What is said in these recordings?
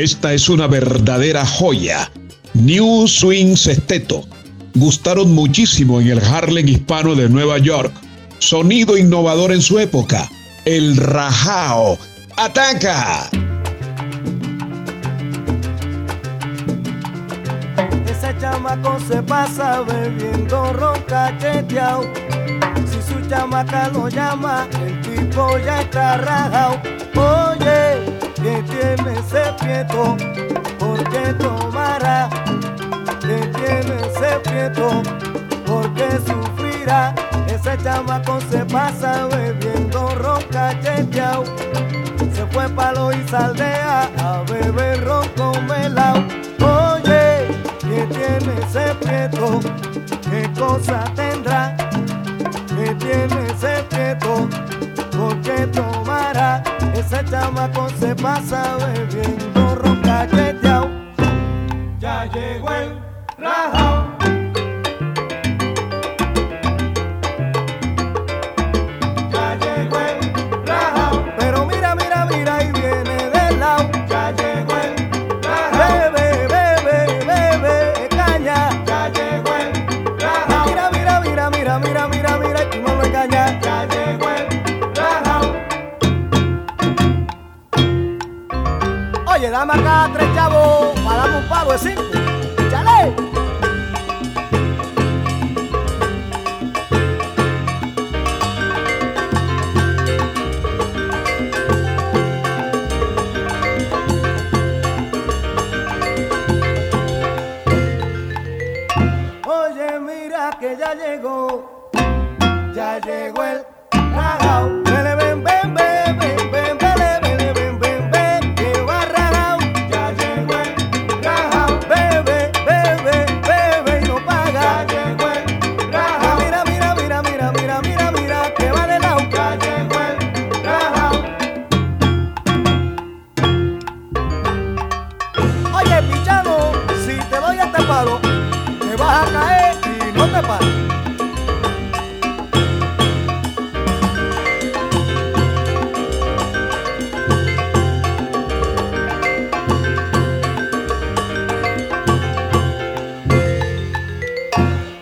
Esta es una verdadera joya. New Swing Sesteto. Gustaron muchísimo en el Harlem hispano de Nueva York. Sonido innovador en su época. El Rajao. ¡Ataca! Ese chamaco se pasa bebiendo ron cacheteado. Si su chamaca lo llama, el tipo ya está rajado. Oye, que tiene prieto, porque tomará, que tiene ese prieto, porque sufrirá. Ese chamaco se pasa bebiendo ron cacheteado. Se fue palo y saldea a beber ron con melao. Oye, que tiene ese prieto, qué cosa tendrá, que tiene ese prieto, porque tomará. Ese chamaco se pasa bebiendo cacheteao. Ya llegó el rajao. Oye, dame acá tres chavos para darme un pavo de cinco. ¡Chale! Oye, mira que ya llegó, ya llegó el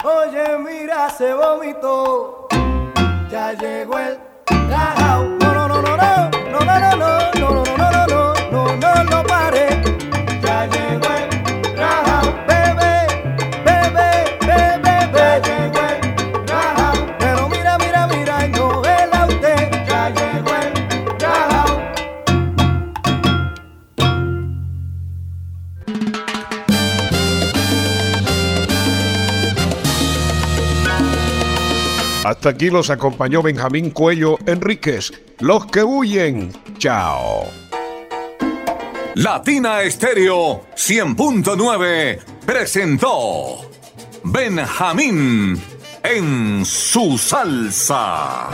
Oye, mira, se vomitó. Ya llegó el Hasta aquí los acompañó Benjamín Cuello Enríquez. Los que huyen. Chao. Latina Estéreo 100.9 presentó Benjamín en su salsa.